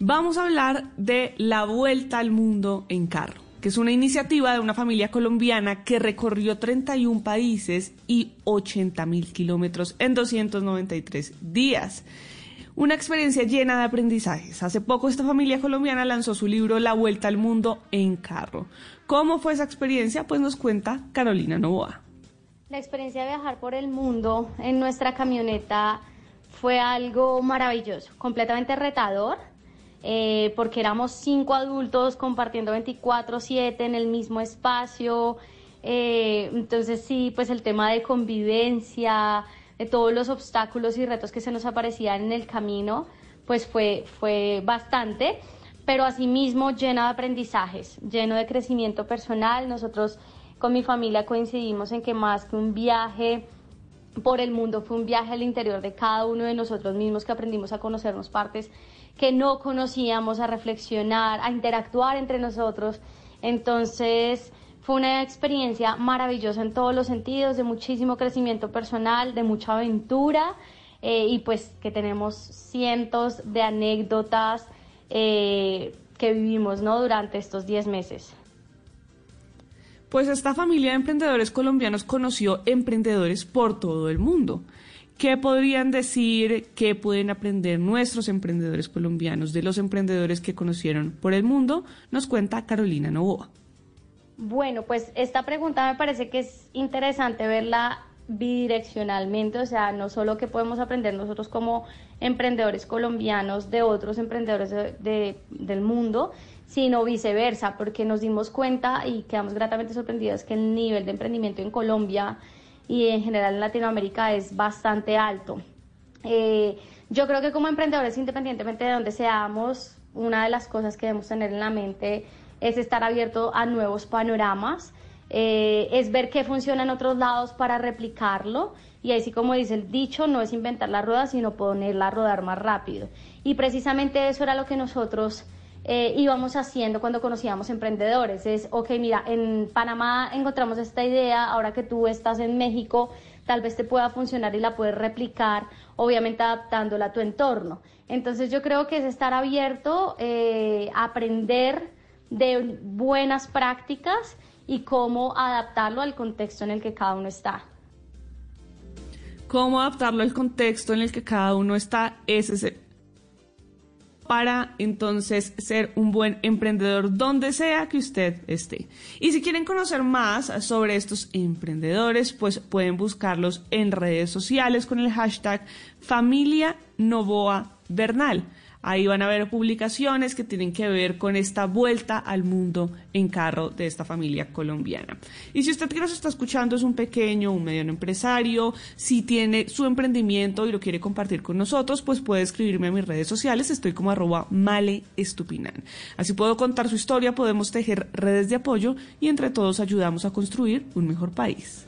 Vamos a hablar de la vuelta al mundo en carro que es una iniciativa de una familia colombiana que recorrió 31 países y 80 mil kilómetros en 293 días. Una experiencia llena de aprendizajes. Hace poco esta familia colombiana lanzó su libro La Vuelta al Mundo en Carro. ¿Cómo fue esa experiencia? Pues nos cuenta Carolina Novoa. La experiencia de viajar por el mundo en nuestra camioneta fue algo maravilloso, completamente retador, eh, porque éramos cinco adultos compartiendo 24/7 en el mismo espacio. Eh, entonces sí, pues el tema de convivencia, de todos los obstáculos y retos que se nos aparecían en el camino, pues fue, fue bastante, pero asimismo lleno de aprendizajes, lleno de crecimiento personal. Nosotros con mi familia coincidimos en que más que un viaje por el mundo fue un viaje al interior de cada uno de nosotros mismos que aprendimos a conocernos partes que no conocíamos, a reflexionar, a interactuar entre nosotros. Entonces fue una experiencia maravillosa en todos los sentidos, de muchísimo crecimiento personal, de mucha aventura eh, y pues que tenemos cientos de anécdotas eh, que vivimos ¿no? durante estos 10 meses. Pues esta familia de emprendedores colombianos conoció emprendedores por todo el mundo. ¿Qué podrían decir, qué pueden aprender nuestros emprendedores colombianos de los emprendedores que conocieron por el mundo? Nos cuenta Carolina Novoa. Bueno, pues esta pregunta me parece que es interesante verla bidireccionalmente, o sea, no solo que podemos aprender nosotros como emprendedores colombianos de otros emprendedores del mundo, sino viceversa, porque nos dimos cuenta y quedamos gratamente sorprendidos que el nivel de emprendimiento en Colombia y en general en Latinoamérica es bastante alto. Eh, yo creo que como emprendedores, independientemente de donde seamos, una de las cosas que debemos tener en la mente es estar abierto a nuevos panoramas, eh, es ver qué funciona en otros lados para replicarlo y así como dice el dicho, no es inventar la rueda, sino ponerla a rodar más rápido. Y precisamente eso era lo que nosotros eh, íbamos haciendo cuando conocíamos emprendedores. Es, ok, mira, en Panamá encontramos esta idea, ahora que tú estás en México, tal vez te pueda funcionar y la puedes replicar, obviamente adaptándola a tu entorno. Entonces yo creo que es estar abierto, eh, aprender de buenas prácticas y cómo adaptarlo al contexto en el que cada uno está. Cómo adaptarlo al contexto en el que cada uno está, ese es el para entonces ser un buen emprendedor donde sea que usted esté. Y si quieren conocer más sobre estos emprendedores, pues pueden buscarlos en redes sociales con el hashtag familia Novoa Bernal. Ahí van a ver publicaciones que tienen que ver con esta vuelta al mundo en carro de esta familia colombiana. Y si usted que nos está escuchando es un pequeño, un mediano empresario, si tiene su emprendimiento y lo quiere compartir con nosotros, pues puede escribirme a mis redes sociales. Estoy como arroba maleestupinan. Así puedo contar su historia, podemos tejer redes de apoyo y entre todos ayudamos a construir un mejor país.